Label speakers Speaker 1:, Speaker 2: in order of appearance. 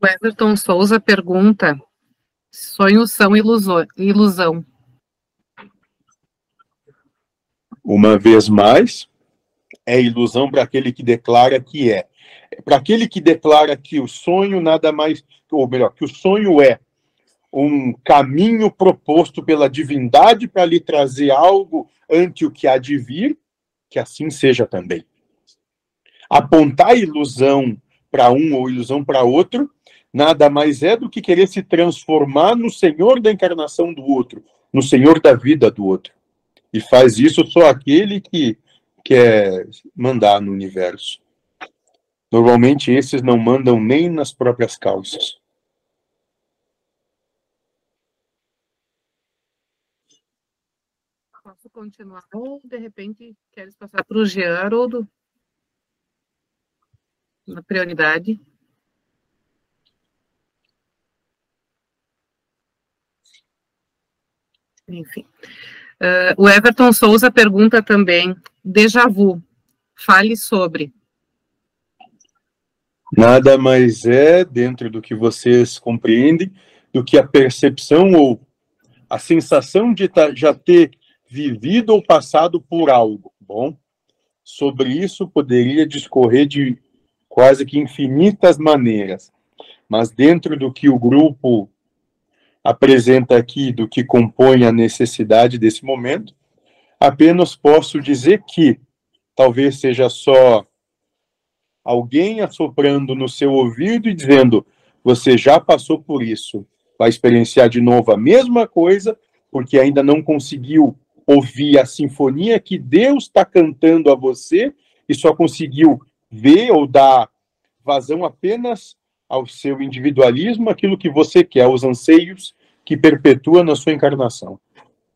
Speaker 1: O Everton Souza pergunta: sonhos são ilusão?
Speaker 2: Uma vez mais, é ilusão para aquele que declara que é. Para aquele que declara que o sonho nada mais, ou melhor, que o sonho é um caminho proposto pela divindade para lhe trazer algo ante o que há de vir, que assim seja também. Apontar ilusão para um ou ilusão para outro, nada mais é do que querer se transformar no senhor da encarnação do outro, no senhor da vida do outro. E faz isso só aquele que quer mandar no universo. Normalmente esses não mandam nem nas próprias calças.
Speaker 1: Posso continuar ou de repente queres passar para o Geraldo? Na prioridade. Enfim. Uh, o Everton Souza pergunta também: déjà vu, fale sobre.
Speaker 2: Nada mais é, dentro do que vocês compreendem, do que a percepção ou a sensação de já ter vivido ou passado por algo. Bom, sobre isso poderia discorrer de quase que infinitas maneiras, mas dentro do que o grupo apresenta aqui, do que compõe a necessidade desse momento, apenas posso dizer que talvez seja só alguém assoprando no seu ouvido e dizendo: você já passou por isso, vai experienciar de novo a mesma coisa, porque ainda não conseguiu ouvir a sinfonia que Deus está cantando a você e só conseguiu ver ou dar vazão apenas ao seu individualismo, aquilo que você quer, os anseios que perpetua na sua encarnação.